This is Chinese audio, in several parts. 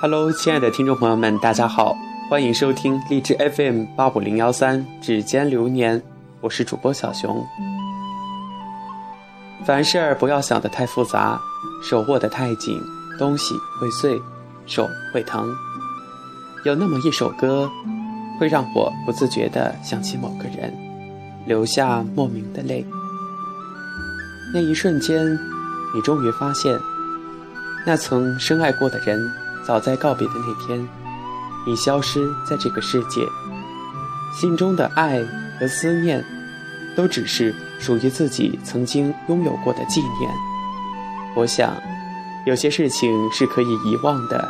Hello，亲爱的听众朋友们，大家好，欢迎收听荔枝 FM 八五零幺三指尖流年，我是主播小熊。凡事不要想得太复杂，手握得太紧，东西会碎，手会疼。有那么一首歌，会让我不自觉地想起某个人，流下莫名的泪。那一瞬间，你终于发现，那曾深爱过的人。早在告别的那天，已消失在这个世界。心中的爱和思念，都只是属于自己曾经拥有过的纪念。我想，有些事情是可以遗忘的，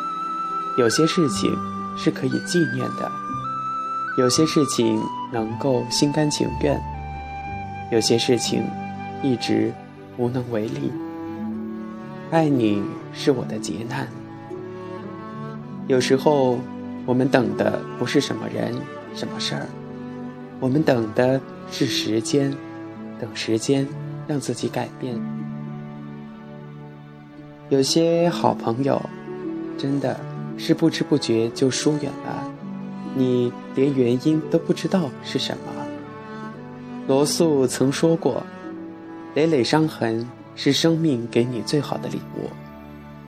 有些事情是可以纪念的，有些事情能够心甘情愿，有些事情一直无能为力。爱你是我的劫难。有时候，我们等的不是什么人、什么事儿，我们等的是时间，等时间让自己改变。有些好朋友，真的是不知不觉就疏远了，你连原因都不知道是什么。罗素曾说过：“累累伤痕是生命给你最好的礼物，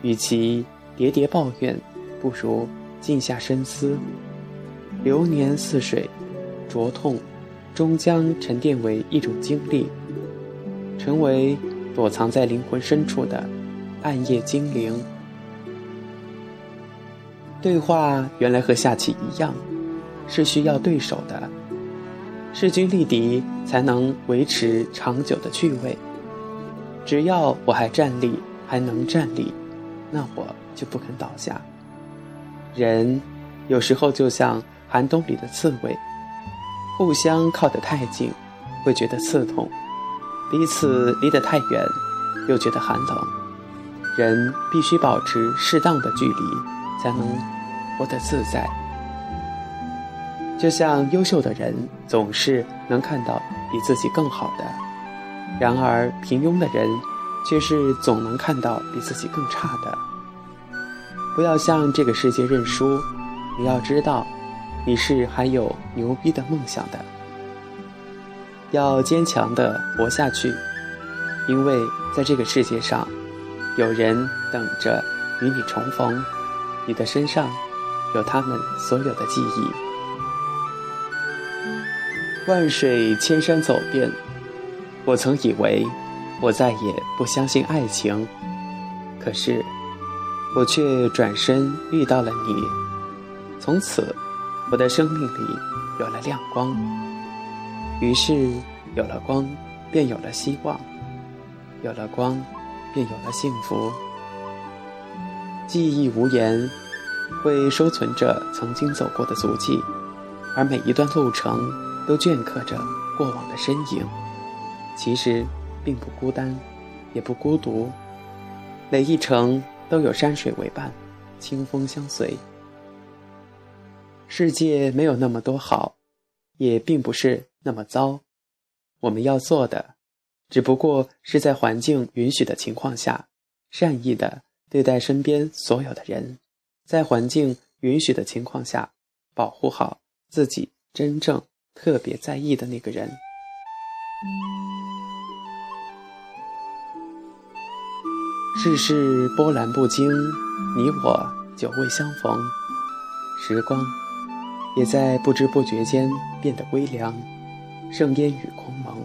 与其喋喋抱怨。”不如静下深思，流年似水，灼痛终将沉淀为一种经历，成为躲藏在灵魂深处的暗夜精灵。对话原来和下棋一样，是需要对手的，势均力敌才能维持长久的趣味。只要我还站立，还能站立，那我就不肯倒下。人有时候就像寒冬里的刺猬，互相靠得太近，会觉得刺痛；彼此离得太远，又觉得寒冷。人必须保持适当的距离，才能活得自在。就像优秀的人总是能看到比自己更好的，然而平庸的人却是总能看到比自己更差的。不要向这个世界认输，你要知道，你是还有牛逼的梦想的。要坚强的活下去，因为在这个世界上，有人等着与你重逢，你的身上有他们所有的记忆。万水千山走遍，我曾以为我再也不相信爱情，可是。我却转身遇到了你，从此，我的生命里有了亮光。于是，有了光，便有了希望；有了光，便有了幸福。记忆无言，会收存着曾经走过的足迹，而每一段路程都镌刻着过往的身影。其实，并不孤单，也不孤独，每一程。都有山水为伴，清风相随。世界没有那么多好，也并不是那么糟。我们要做的，只不过是在环境允许的情况下，善意的对待身边所有的人，在环境允许的情况下，保护好自己真正特别在意的那个人。世事波澜不惊，你我久未相逢，时光也在不知不觉间变得微凉，剩烟雨空蒙。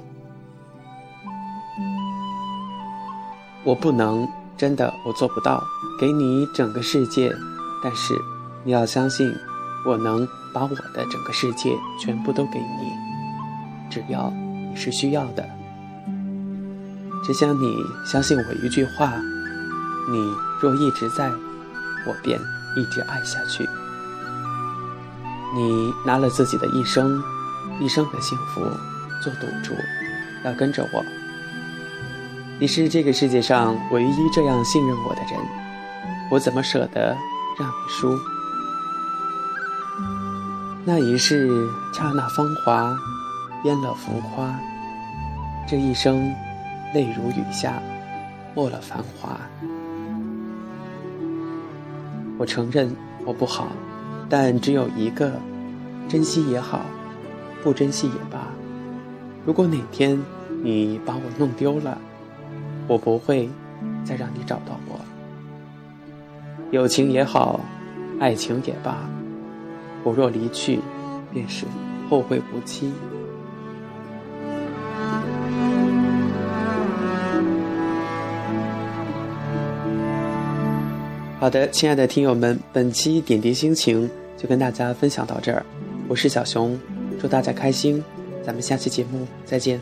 我不能，真的，我做不到给你整个世界，但是你要相信，我能把我的整个世界全部都给你，只要你是需要的，只想你相信我一句话。你若一直在，我便一直爱下去。你拿了自己的一生，一生的幸福做赌注，要跟着我。你是这个世界上唯一这样信任我的人，我怎么舍得让你输？那一世刹那芳华，淹了浮夸。这一生，泪如雨下，没了繁华。我承认我不好，但只有一个，珍惜也好，不珍惜也罢。如果哪天你把我弄丢了，我不会再让你找到我。友情也好，爱情也罢，我若离去，便是后会无期。好的，亲爱的听友们，本期点滴心情就跟大家分享到这儿。我是小熊，祝大家开心，咱们下期节目再见。